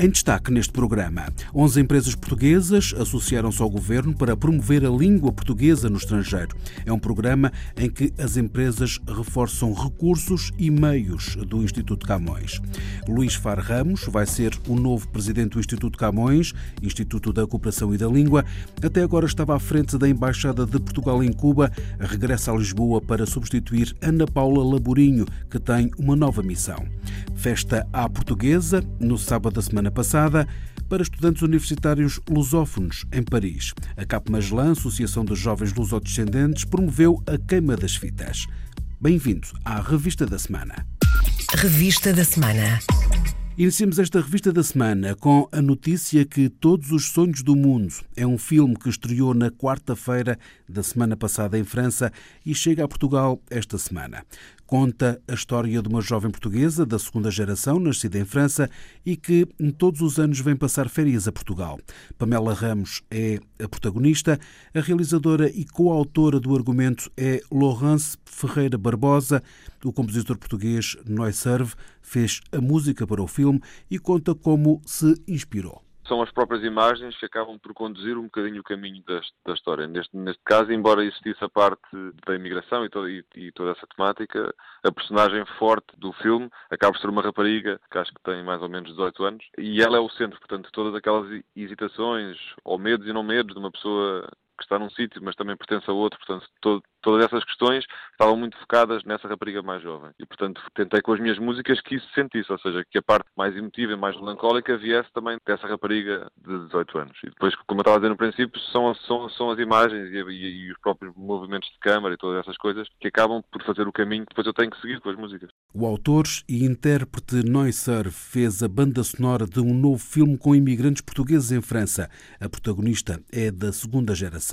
Em destaque neste programa, 11 empresas portuguesas associaram-se ao governo para promover a língua portuguesa no estrangeiro. É um programa em que as empresas reforçam recursos e meios do Instituto Camões. Luís Far Ramos vai ser o novo presidente do Instituto Camões, Instituto da Cooperação e da Língua. Até agora estava à frente da Embaixada de Portugal em Cuba. Regressa a Lisboa para substituir Ana Paula Laborinho, que tem uma nova missão. Festa à portuguesa, no sábado da semana semana passada para estudantes universitários lusófonos em Paris. A Cap Magellan, Associação de Jovens Lusodescendentes, promoveu a queima das fitas. Bem-vindo à Revista da Semana. Revista da Semana. Iniciamos esta revista da semana com a notícia que Todos os Sonhos do Mundo é um filme que estreou na quarta-feira da semana passada em França e chega a Portugal esta semana conta a história de uma jovem portuguesa da segunda geração, nascida em França e que todos os anos vem passar férias a Portugal. Pamela Ramos é a protagonista, a realizadora e coautora do argumento é Laurence Ferreira Barbosa. O compositor português Serve fez a música para o filme e conta como se inspirou são as próprias imagens que acabam por conduzir um bocadinho o caminho da, da história. Neste, neste caso, embora existisse a parte da imigração e, todo, e, e, toda essa temática, a personagem forte do filme acaba por ser uma rapariga que acho que tem mais ou menos 18 anos e ela é o centro, portanto, todas aquelas hesitações ou medos e não medos de uma pessoa que está num sítio, mas também pertence a outro, portanto, todo, todas essas questões estavam muito focadas nessa rapariga mais jovem. E, portanto, tentei com as minhas músicas que isso sentisse, ou seja, que a parte mais emotiva e mais melancólica viesse também dessa rapariga de 18 anos. E depois, como eu estava a dizer no princípio, são, são, são as imagens e, e, e os próprios movimentos de câmara e todas essas coisas que acabam por fazer o caminho que depois eu tenho que seguir com as músicas. O autor e intérprete Neusser fez a banda sonora de um novo filme com imigrantes portugueses em França. A protagonista é da segunda geração.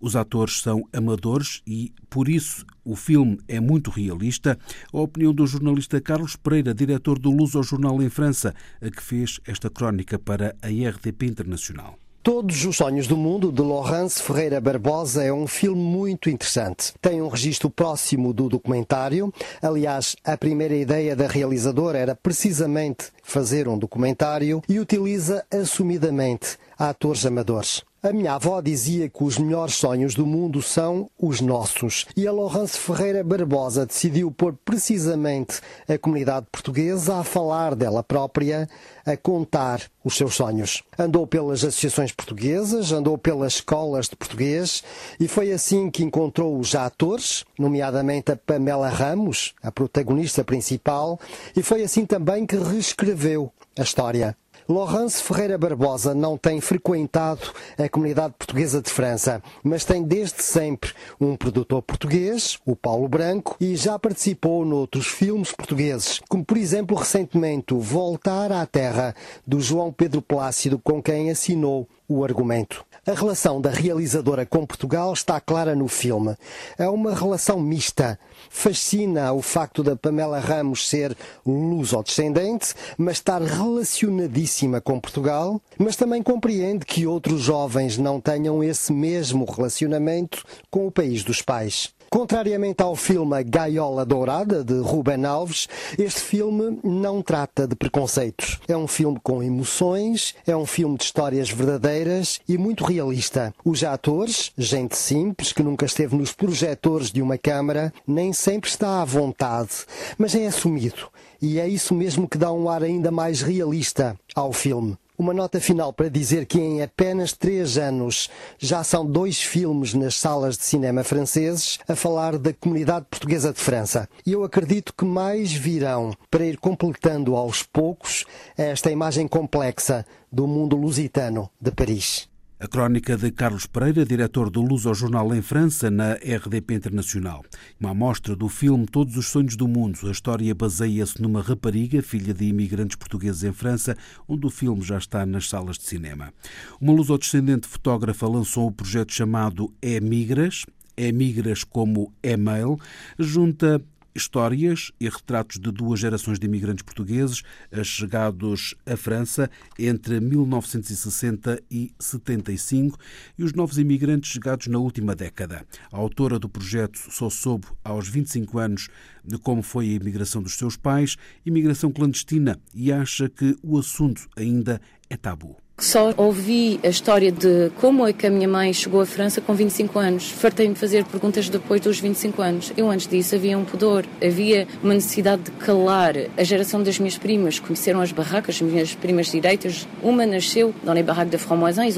Os atores são amadores e por isso o filme é muito realista. A opinião do jornalista Carlos Pereira, diretor do Luso Jornal em França, a que fez esta crónica para a RDP Internacional. Todos os Sonhos do Mundo, de Laurence Ferreira Barbosa, é um filme muito interessante. Tem um registro próximo do documentário. Aliás, a primeira ideia da realizadora era precisamente fazer um documentário e utiliza assumidamente atores amadores. A minha avó dizia que os melhores sonhos do mundo são os nossos. E a Laurence Ferreira Barbosa decidiu pôr precisamente a comunidade portuguesa a falar dela própria, a contar os seus sonhos. Andou pelas associações portuguesas, andou pelas escolas de português e foi assim que encontrou os atores, nomeadamente a Pamela Ramos, a protagonista principal, e foi assim também que reescreveu a história. Laurence Ferreira Barbosa não tem frequentado a comunidade portuguesa de França, mas tem desde sempre um produtor português, o Paulo Branco, e já participou noutros filmes portugueses, como por exemplo recentemente Voltar à Terra, do João Pedro Plácido, com quem assinou o argumento. A relação da realizadora com Portugal está clara no filme. É uma relação mista. Fascina o facto da Pamela Ramos ser luso-descendente, mas estar relacionadíssima com Portugal, mas também compreende que outros jovens não tenham esse mesmo relacionamento com o país dos pais. Contrariamente ao filme Gaiola Dourada, de Ruben Alves, este filme não trata de preconceitos. É um filme com emoções, é um filme de histórias verdadeiras e muito realista. Os atores, gente simples que nunca esteve nos projetores de uma câmara, nem sempre está à vontade, mas é assumido. E é isso mesmo que dá um ar ainda mais realista ao filme. Uma nota final para dizer que em apenas três anos já são dois filmes nas salas de cinema franceses a falar da comunidade portuguesa de França. E eu acredito que mais virão para ir completando aos poucos esta imagem complexa do mundo lusitano de Paris. A crónica de Carlos Pereira, diretor do Luz ao Jornal em França, na RDP Internacional. Uma amostra do filme Todos os Sonhos do Mundo. A história baseia-se numa rapariga, filha de imigrantes portugueses em França, onde o filme já está nas salas de cinema. Uma luso-descendente fotógrafa lançou o projeto chamado É Migras, É Migras como e-mail, junta histórias e retratos de duas gerações de imigrantes portugueses chegados à França entre 1960 e 75 e os novos imigrantes chegados na última década. A autora do projeto só soube aos 25 anos de como foi a imigração dos seus pais, imigração clandestina, e acha que o assunto ainda é tabu. Só ouvi a história de como é que a minha mãe chegou à França com 25 anos. Fartei-me fazer perguntas depois dos 25 anos. Eu, antes disso, havia um pudor, havia uma necessidade de calar. A geração das minhas primas conheceram as barracas, as minhas primas direitas. Uma nasceu dans les barracas de Fromoisins,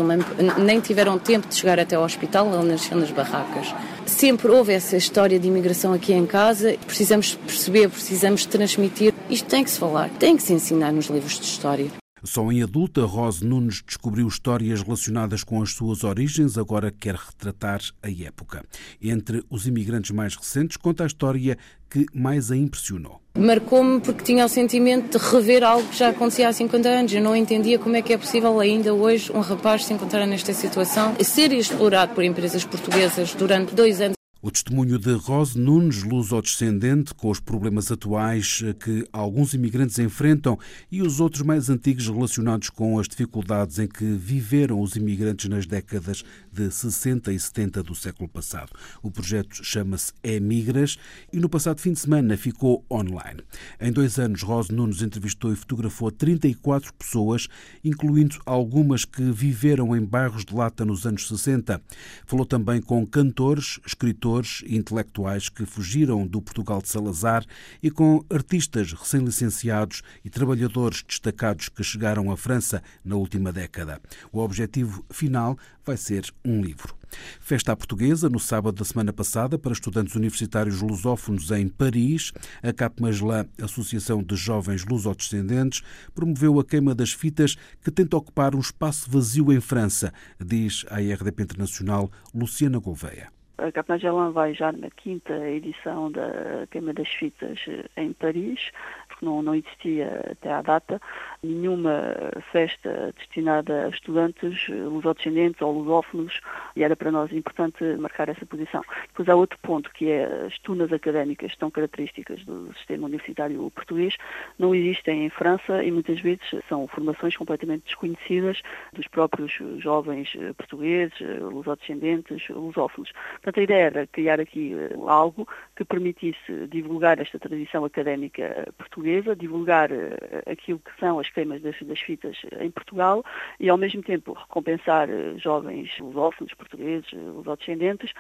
nem tiveram tempo de chegar até ao hospital, ela nasceu nas barracas. Sempre houve essa história de imigração aqui em casa. Precisamos perceber, precisamos transmitir. Isto tem que se falar, tem que se ensinar nos livros de história. Só em adulta, Rose Nunes descobriu histórias relacionadas com as suas origens, agora quer retratar a época. Entre os imigrantes mais recentes, conta a história que mais a impressionou. Marcou-me porque tinha o sentimento de rever algo que já acontecia há 50 anos. Eu não entendia como é que é possível ainda hoje um rapaz se encontrar nesta situação e ser explorado por empresas portuguesas durante dois anos. O testemunho de Rose Nunes, luso-descendente, com os problemas atuais que alguns imigrantes enfrentam e os outros mais antigos relacionados com as dificuldades em que viveram os imigrantes nas décadas de 60 e 70 do século passado. O projeto chama-se Emigras e no passado fim de semana ficou online. Em dois anos, Rose Nunes entrevistou e fotografou 34 pessoas, incluindo algumas que viveram em bairros de lata nos anos 60. Falou também com cantores, escritores, escritores e intelectuais que fugiram do Portugal de Salazar e com artistas recém-licenciados e trabalhadores destacados que chegaram à França na última década. O objetivo final vai ser um livro. Festa à Portuguesa, no sábado da semana passada, para estudantes universitários lusófonos em Paris. A CAPMASLA, Associação de Jovens Lusodescendentes, promoveu a queima das fitas que tenta ocupar um espaço vazio em França, diz a RDP Internacional Luciana Gouveia. A Cap Magellan vai já na quinta edição da Queima das Fitas em Paris, porque não, não existia até à data nenhuma festa destinada a estudantes lusodescendentes ou lusófonos e era para nós importante marcar essa posição. Depois há outro ponto que é as tunas académicas tão características do sistema universitário português não existem em França e muitas vezes são formações completamente desconhecidas dos próprios jovens portugueses, lusodescendentes, lusófonos. Portanto, a ideia era criar aqui eh, algo que permitisse divulgar esta tradição académica portuguesa, divulgar eh, aquilo que são as queimas das, das fitas em Portugal e, ao mesmo tempo, recompensar eh, jovens lusófonos, portugueses, lusodescendentes,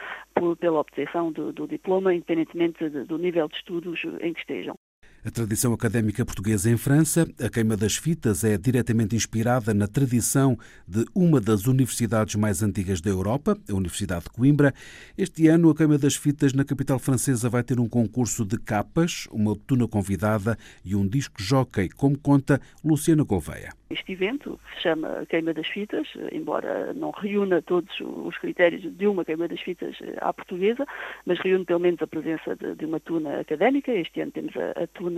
pela obtenção do, do diploma, independentemente do nível de estudos em que estejam. A tradição académica portuguesa em França, a queima das fitas é diretamente inspirada na tradição de uma das universidades mais antigas da Europa, a Universidade de Coimbra. Este ano, a queima das fitas na capital francesa vai ter um concurso de capas, uma tuna convidada e um disco jockey, como conta Luciana Gouveia. Este evento se chama Queima das Fitas, embora não reúna todos os critérios de uma queima das fitas à portuguesa, mas reúne pelo menos a presença de, de uma tuna académica. Este ano temos a, a, tuna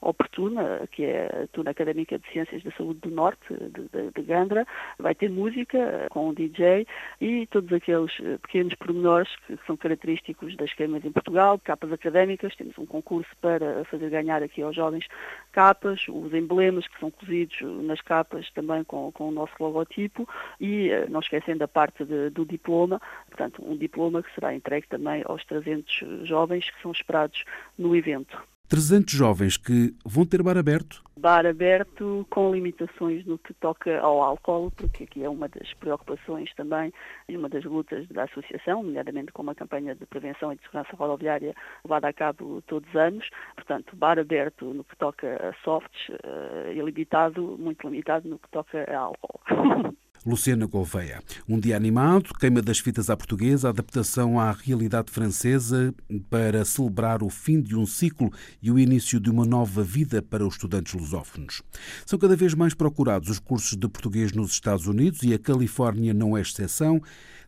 oportuna, que é a tuna académica de Ciências da Saúde do Norte, de, de, de Gandra. Vai ter música com um DJ e todos aqueles pequenos pormenores que são característicos das queimas em Portugal, capas académicas. Temos um concurso para fazer ganhar aqui aos jovens capas, os emblemas que são cozidos nas capas capas também com, com o nosso logotipo e eh, não esquecendo a parte de, do diploma, portanto um diploma que será entregue também aos 300 jovens que são esperados no evento. 300 jovens que vão ter bar aberto? Bar aberto com limitações no que toca ao álcool, porque aqui é uma das preocupações também e uma das lutas da Associação, nomeadamente com uma campanha de prevenção e de segurança rodoviária levada a cabo todos os anos. Portanto, bar aberto no que toca a softs uh, e limitado, muito limitado no que toca a álcool. Luciana Gouveia. Um dia animado, queima das fitas à portuguesa, adaptação à realidade francesa para celebrar o fim de um ciclo e o início de uma nova vida para os estudantes lusófonos. São cada vez mais procurados os cursos de português nos Estados Unidos e a Califórnia não é exceção.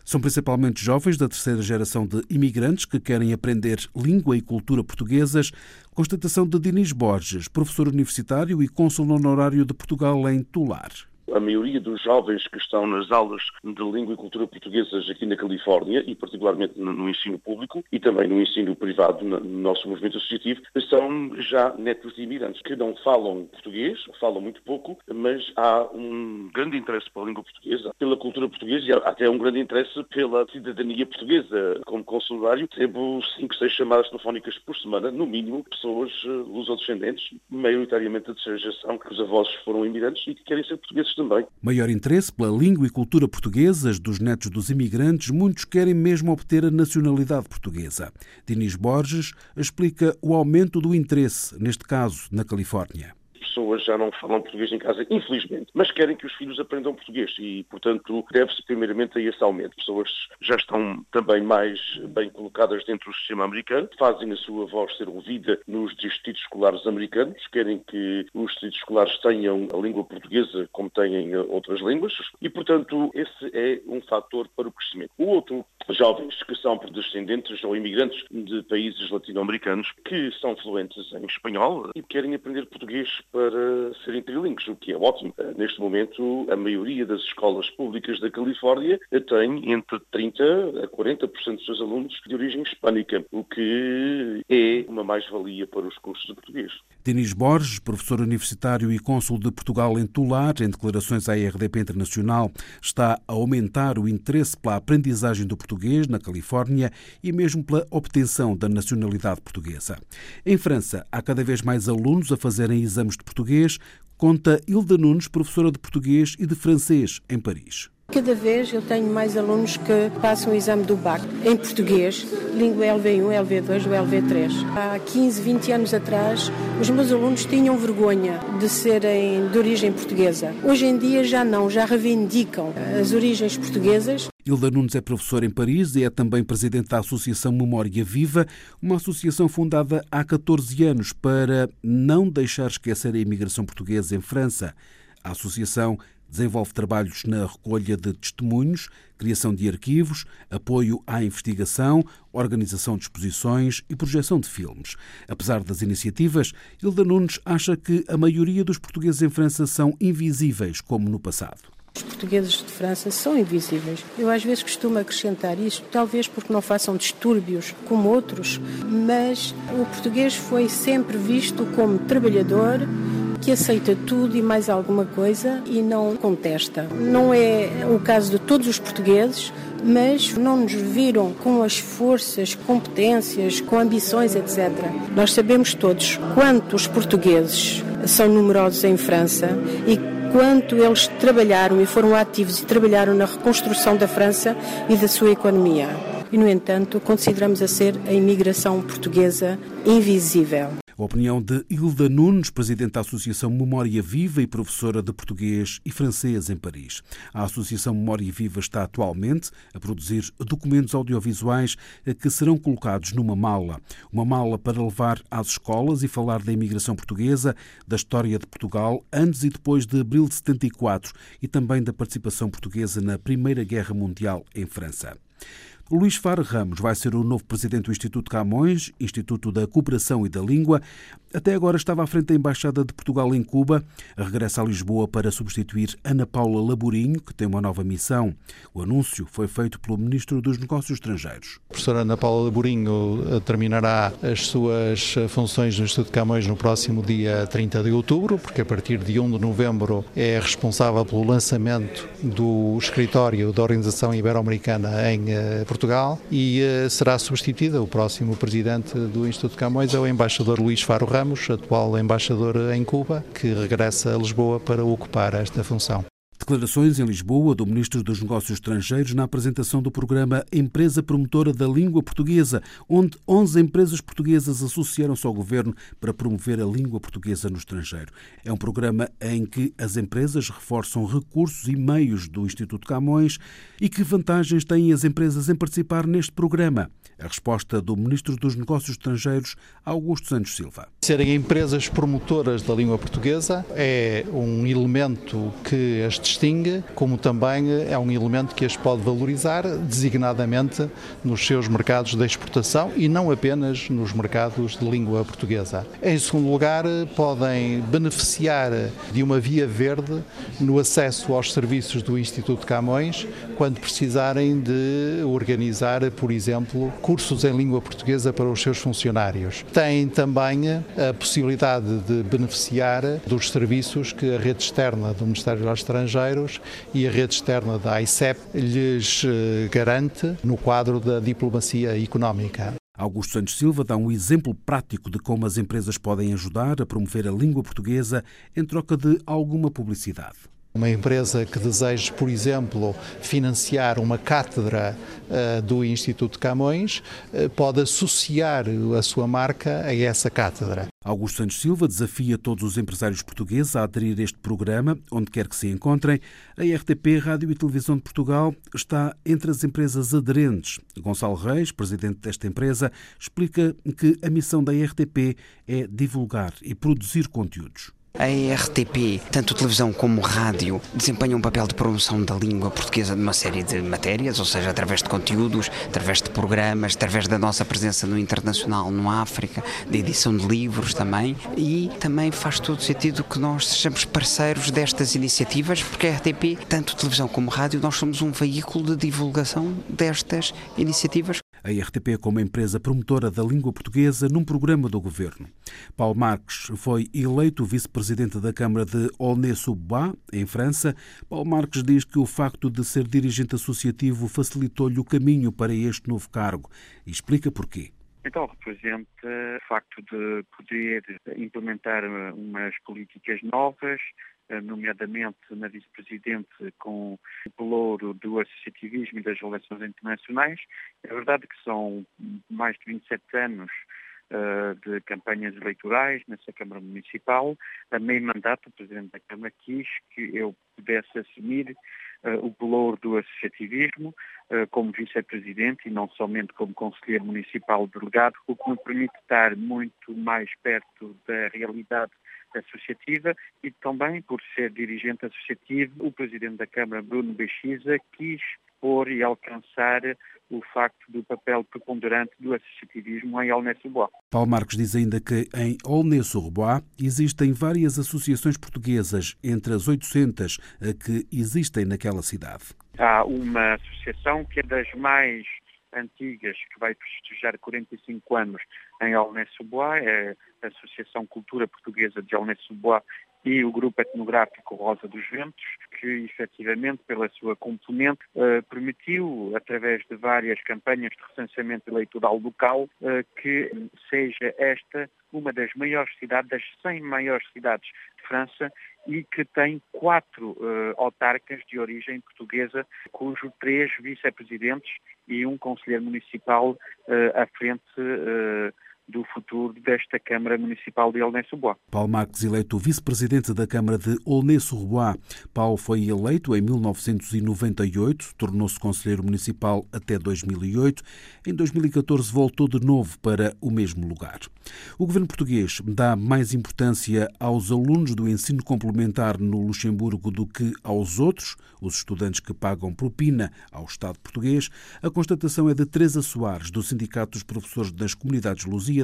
São principalmente jovens da terceira geração de imigrantes que querem aprender língua e cultura portuguesas. Constatação de Dinis Borges, professor universitário e cônsul honorário de Portugal em Tular A maioria dos jovens que estão nas aulas de língua e cultura portuguesas aqui na Califórnia, e particularmente no ensino público e também no ensino privado, no nosso movimento associativo, são já netos de imigrantes que não falam português, falam muito pouco, mas há um grande interesse pela língua portuguesa, pela cultura portuguesa e até um grande interesse pela cidadania portuguesa. Como consulário, recebo cinco, seis chamadas telefónicas por semana, no mínimo, pessoas eh, lusodescendentes, maioritariamente de geração, que os avós foram imigrantes e que querem ser portugueses também. Maior interesse pela língua e cultura portuguesas dos netos dos imigrantes, muitos querem mesmo obter a nacionalidade portuguesa. Dinis Borges explica o aumento do interesse, neste caso, na Califórnia pessoas já não falam português em casa, infelizmente, mas querem que os filhos aprendam português e, portanto, deve-se primeiramente a esse aumento. Pessoas já estão também mais bem colocadas dentro do sistema americano, fazem a sua voz ser ouvida nos distritos escolares americanos, querem que os distritos escolares tenham a língua portuguesa como têm outras línguas e, portanto, esse é um fator para o crescimento. O outro, jovens que são descendentes ou imigrantes de países latino-americanos que são fluentes em espanhol e querem aprender português para para serem trilingues, o que é ótimo. Eh, neste momento, a maioria das escolas públicas da Califórnia tem entre 30% a 40% dos seus alunos de origem hispânica, o que é uma mais-valia para os cursos de português. Denis Borges, professor universitário e cônsul de Portugal em Tular, em declarações à RDP Internacional, está a aumentar o interesse pela aprendizagem do português na Califórnia e mesmo pela obtenção da nacionalidade portuguesa. Em França, há cada vez mais alunos a fazerem exames de português, conta Hilda Nunes, professora de português e de francês em Paris. Cada vez eu tenho mais alunos que passam o exame do BAC em português, língua LV1, LV2 ou LV3. Há 15, 20 anos atrás, os meus alunos tinham vergonha de serem de origem portuguesa. Hoje em dia já não, já reivindicam as origens portuguesas. Hilda Nunes é professora em Paris e é também presidente da Associação Memória Viva, uma associação fundada há 14 anos para não deixar esquecer a imigração portuguesa em França. A associação Desenvolve trabalhos na recolha de testemunhos, criação de arquivos, apoio à investigação, organização de exposições e projeção de filmes. Apesar das iniciativas, Hilda Nunes acha que a maioria dos portugueses em França são invisíveis, como no passado. Os portugueses de França são invisíveis. Eu às vezes costumo acrescentar isto, talvez porque não façam distúrbios como outros, mas o português foi sempre visto como trabalhador, que aceita tudo e mais alguma coisa e não contesta. Não é o caso de todos os portugueses, mas não nos viram com as forças, competências, com ambições, etc. Nós sabemos todos quantos portugueses são numerosos em França e quanto eles trabalharam e foram ativos e trabalharam na reconstrução da França e da sua economia. E, no entanto, consideramos a ser a imigração portuguesa invisível. A opinião de Hilda Nunes, presidente da Associação Memória Viva e professora de português e francês em Paris. A Associação Memória Viva está atualmente a produzir documentos audiovisuais que serão colocados numa mala. Uma mala para levar às escolas e falar da imigração portuguesa, da história de Portugal antes e depois de abril de 74 e também da participação portuguesa na Primeira Guerra Mundial em França. Luís Faro Ramos vai ser o novo presidente do Instituto Camões, Instituto da Cooperação e da Língua. Até agora estava à frente da Embaixada de Portugal em Cuba. Regressa a Lisboa para substituir Ana Paula Laborinho, que tem uma nova missão. O anúncio foi feito pelo Ministro dos Negócios Estrangeiros. A professora Ana Paula Laborinho eh, terminará as suas eh, funções no Instituto Camões no próximo dia 30 de outubro, porque a partir de 1 de novembro é responsável pelo lançamento do escritório da Organização Ibero-Americana em Portugal eh, Portugal e uh, será substituída. O próximo presidente do Instituto Camões é o embaixador Luís Faro Ramos, atual embaixador em Cuba, que regressa a Lisboa para ocupar esta função. Declarações em Lisboa do Ministro dos Negócios Estrangeiros na apresentação do programa Empresa Promotora da Língua Portuguesa, onde 11 empresas portuguesas associaram-se ao governo para promover a língua portuguesa no estrangeiro. É um programa em que as empresas reforçam recursos e meios do Instituto Camões e que vantagens têm as empresas em participar neste programa. A resposta do Ministro dos Negócios Estrangeiros, Augusto Santos Silva. Serem empresas promotoras da língua portuguesa é um elemento que as distingue, como também é um elemento que as pode valorizar, designadamente nos seus mercados de exportação e não apenas nos mercados de língua portuguesa. Em segundo lugar, podem beneficiar de uma via verde no acesso aos serviços do Instituto Camões quando precisarem de organizar, por exemplo, cursos em língua portuguesa para os seus funcionários. Têm também a possibilidade de beneficiar dos serviços que a rede externa do Ministério dos Estrangeiros e a rede externa da ICEP lhes eh, garante no quadro da diplomacia económica. Augusto Santos Silva dá um exemplo prático de como as empresas podem ajudar a promover a língua portuguesa em troca de alguma publicidade. Uma empresa que deseje, por exemplo, financiar uma cátedra uh, do Instituto Camões uh, pode associar a sua marca a essa cátedra. Augusto Santos Silva desafia todos os empresários portugueses a aderir a este programa, onde quer que se encontrem. A RTP, Rádio e Televisão de Portugal, está entre as empresas aderentes. Gonçalo Reis, presidente desta empresa, explica que a missão da RTP é divulgar e produzir conteúdos. A RTP, tanto televisão como rádio, desempenha um papel de promoção da língua portuguesa numa série de matérias, ou seja, através de conteúdos, através de programas, através da nossa presença no internacional, no África, de edição de livros também. E também faz todo sentido que nós sejamos parceiros destas iniciativas, porque a RTP, tanto televisão como rádio, nós somos um veículo de divulgação destas iniciativas a RTP como empresa promotora da língua portuguesa num programa do governo. Paulo Marques foi eleito vice-presidente da Câmara de Aulnay-sous-Bois, em França. Paulo Marques diz que o facto de ser dirigente associativo facilitou-lhe o caminho para este novo cargo e explica porquê. Então, representa o facto de poder implementar umas políticas novas, nomeadamente na vice-presidente com o pelouro do associativismo e das relações internacionais. É verdade que são mais de 27 anos uh, de campanhas eleitorais nessa Câmara Municipal. A meio mandato, o Presidente da Câmara quis que eu pudesse assumir uh, o pelouro do associativismo uh, como vice-presidente e não somente como conselheiro municipal delegado, o que me permite estar muito mais perto da realidade associativa e também por ser dirigente associativo, o Presidente da Câmara, Bruno Bexiza, quis pôr e alcançar o facto do papel preponderante do associativismo em Aulnay-sous-Bois. Paulo Marcos diz ainda que em Aulnay-sous-Bois existem várias associações portuguesas, entre as 800 que existem naquela cidade. Há uma associação que é das mais antigas, que vai festejar 45 anos em Aulnay-sous-Bois, é a Associação Cultura Portuguesa de Aulnay-sous-Bois e o Grupo Etnográfico Rosa dos Ventos, que efetivamente, pela sua componente, eh, permitiu, através de várias campanhas de recenseamento eleitoral local, eh, que seja esta uma das maiores cidades, das 100 maiores cidades de França e que tem quatro uh, autarcas de origem portuguesa, cujos três vice-presidentes e um conselheiro municipal uh, à frente uh, do futuro desta Câmara Municipal de Aulnay-sous-Bois. Paulo Marques, eleito vice-presidente da Câmara de Aulnay-sous-Bois. Paulo foi eleito em 1998, tornou-se conselheiro municipal até 2008. Em 2014 voltou de novo para o mesmo lugar. O governo português dá mais importância aos alunos do ensino complementar no Luxemburgo do que aos outros, os estudantes que pagam propina ao Estado português. A constatação é de Teresa Soares, do Sindicato dos Professores das Comunidades Lusíadas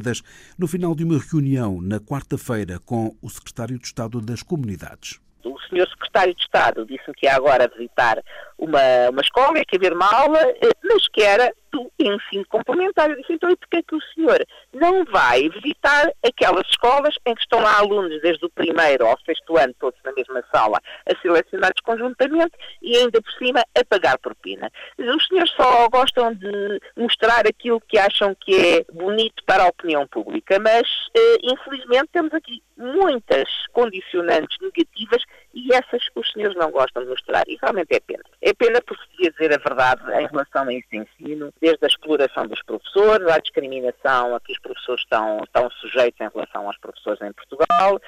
No final de uma reunião na quarta-feira com o secretário de Estado das Comunidades. O senhor secretário de Estado disse-me que ia agora visitar uma, uma escola, que ia ver uma aula, eh, mas que era do ensino complementar. Eu disse, então, e porquê que o senhor não vai visitar aquelas escolas em que estão lá alunos desde o primeiro ao sexto ano, todos na mesma sala, a selecionados conjuntamente e ainda por cima a pagar propina? Os senhores só gostam de mostrar aquilo que acham que é bonito para a opinião pública, mas eh, infelizmente temos aqui muitas condicionantes negativas e essas os senhores não gostam de mostrar. E realmente é pena. É pena porque se dizer a verdade em relação a este ensino, desde a exploração dos professores, à discriminação a que os professores estão, estão sujeitos em relação aos professores em Portugal.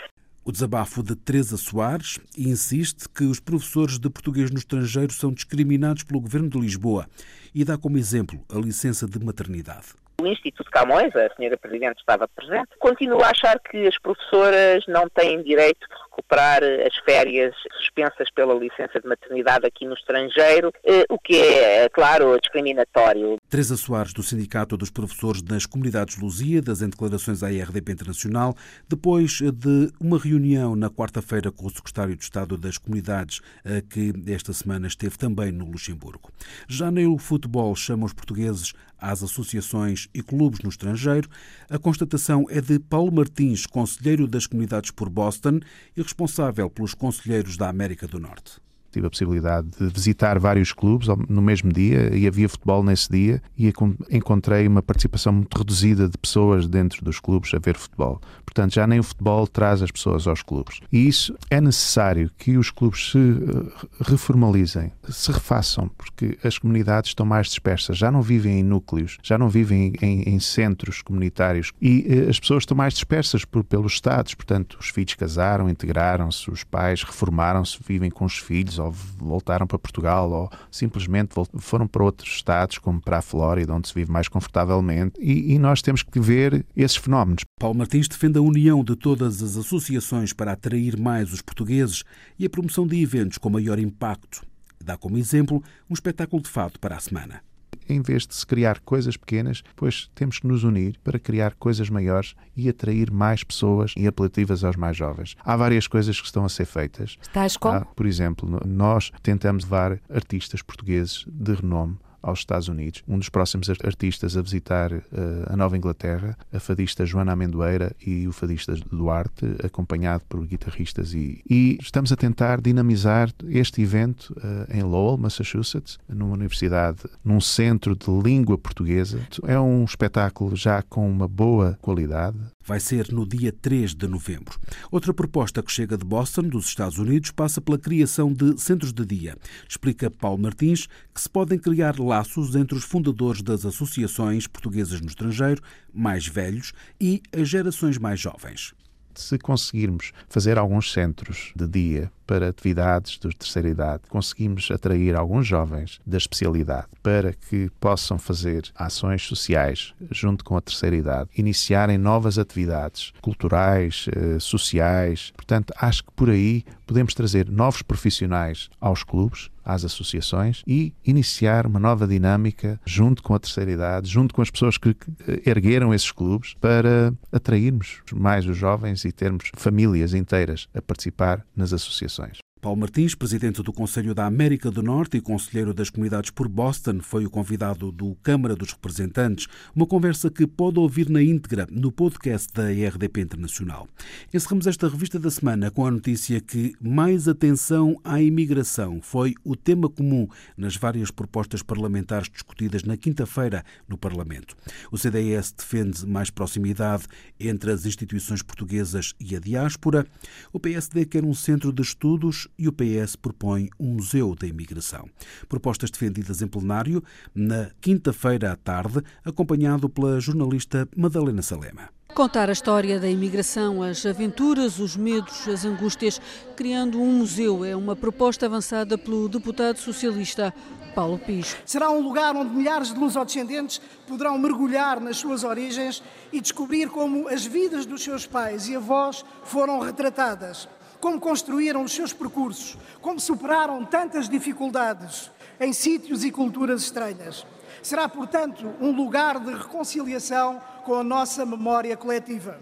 O desabafo de Teresa Soares insiste que os professores de português no estrangeiro são discriminados pelo governo de Lisboa e dá como exemplo a licença de maternidade. O Instituto Camões, a senhora Presidente estava presente, continua a achar que as professoras não têm direito de recuperar as férias suspensas pela licença de maternidade aqui no estrangeiro, eh, o que é, claro, discriminatório. Teresa Soares, do Sindicato dos Professores das Comunidades Lusíadas, em declarações à IRDP Internacional, depois de uma reunião na quarta-feira com o Secretário de Estado das Comunidades, que esta semana esteve também no Luxemburgo. Já no futebol chama os portugueses às associações e clubes no estrangeiro. A constatação é de Paulo Martins, conselheiro das comunidades por Boston e responsável pelos conselheiros da América do Norte tive a possibilidade de visitar vários clubes no mesmo dia e havia futebol nesse dia e encontrei uma participação muito reduzida de pessoas dentro dos clubes a ver futebol. Portanto, já nem o futebol traz as pessoas aos clubes. E isso é necessário que os clubes se eh, reformalizem, se refaçam, porque as comunidades estão mais dispersas, já não vivem em núcleos, já não vivem em, em centros comunitários e eh, as pessoas estão mais dispersas por, pelos estados. Portanto, os filhos casaram, integraram-se, os pais reformaram-se, vivem com os filhos ou voltaram para Portugal ou simplesmente foram para outros estados, como para a Flórida, onde se vive mais confortavelmente. E, e nós temos que ver esses fenómenos. Paulo Martins defende a união de todas as associações para atrair mais os portugueses e a promoção de eventos com maior impacto. Dá como exemplo um espetáculo de fado para a semana em vez de se criar coisas pequenas, pois temos que nos unir para criar coisas maiores e atrair mais pessoas e apelativas aos mais jovens. Há várias coisas que estão a ser feitas. Estás com? Há, por exemplo, nós tentamos levar artistas portugueses de renome aos Estados Unidos. Um dos próximos artistas a visitar uh, a Nova Inglaterra, a fadista Joana Amendoeira e o fadista Duarte, acompanhado por guitarristas. E, e estamos a tentar dinamizar este evento uh, em Lowell, Massachusetts, numa universidade, num centro de língua portuguesa. É um espetáculo já com uma boa qualidade, vai ser no dia 3 de novembro. Outra proposta que chega de Boston, dos Estados Unidos, passa pela criação de centros de dia. Explica Paulo Martins que se podem criar laços entre os fundadores das associações portuguesas no estrangeiro, mais velhos, e as gerações mais jovens se conseguirmos fazer alguns centros de dia para atividades de terceira idade, conseguimos atrair alguns jovens da especialidade para que possam fazer ações sociais junto com a terceira idade, iniciarem novas atividades culturais, eh, sociais. Portanto, acho que por aí podemos trazer novos profissionais aos clubes, às associações e iniciar uma nova dinâmica junto com a terceira idade, junto com as pessoas que ergueram esses clubes para atrairmos mais os jovens e termos famílias inteiras a participar nas associações. website. Paulo Martins, presidente do Conselho da América do Norte e conselheiro das comunidades por Boston, foi o convidado do Câmara dos Representantes, uma conversa que pode ouvir na íntegra no podcast da RDP Internacional. Encerramos esta revista da semana com a notícia que mais atenção à imigração foi o tema comum nas várias propostas parlamentares discutidas na quinta-feira no Parlamento. O CDS defende mais proximidade entre as instituições portuguesas e a diáspora. O PSD quer um centro de estudos e o PS propõe um museu da imigração. Propostas defendidas em plenário na quinta-feira à tarde, acompanhado pela jornalista Madalena Salema. Contar a história da imigração, as aventuras, os medos, as angústias, criando um museu é uma proposta avançada pelo deputado socialista Paulo Pis. Será um lugar onde milhares de lusodescendentes poderão mergulhar nas suas origens e descobrir como as vidas dos seus pais e avós foram retratadas como construíram os seus percursos, como superaram tantas dificuldades em sítios e culturas estranhas. Será, portanto, um lugar de reconciliação com a nossa memória coletiva.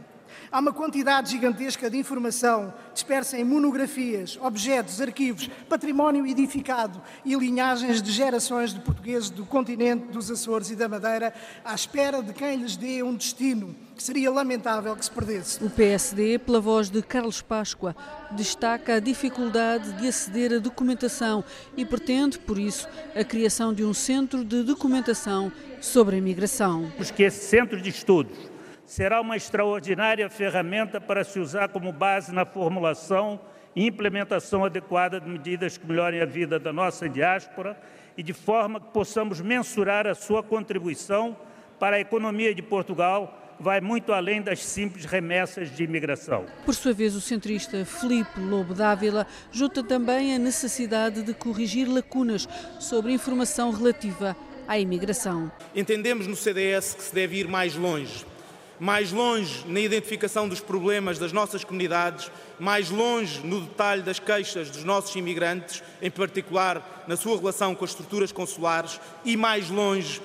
Há uma quantidade gigantesca de informação dispersa em monografias, objetos, arquivos, património edificado e linhagens de gerações de portugueses do continente, dos Açores e da Madeira, à espera de quem lhes dê um destino que seria lamentável que se perdesse. O PSD, pela voz de Carlos Páscoa, destaca a dificuldade de aceder à documentação e pretende, por isso, a criação de um centro de documentação sobre a imigração. Porque esse centro de estudos será uma extraordinária ferramenta para se usar como base na formulação e implementação adequada de medidas que melhorem a vida da nossa diáspora e de forma que possamos mensurar a sua contribuição para a economia de Portugal vai muito além das simples remessas de imigração. Por sua vez, o centrista Felipe Lobo Dávila junta também a necessidade de corrigir lacunas sobre informação relativa à imigração. Entendemos no CDS que se deve ir mais longe. Mais longe na identificação dos problemas das nossas comunidades, mais longe no detalhe das queixas dos nossos imigrantes, em particular na sua relação com as estruturas consulares, e mais longe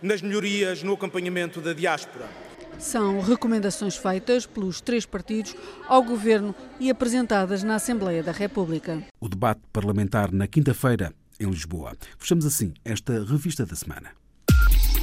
nas melhorias no acompanhamento da diáspora. São recomendações feitas pelos três partidos ao Governo e apresentadas na Assembleia da República. O debate parlamentar na quinta-feira, em Lisboa. Fechamos assim esta revista da semana.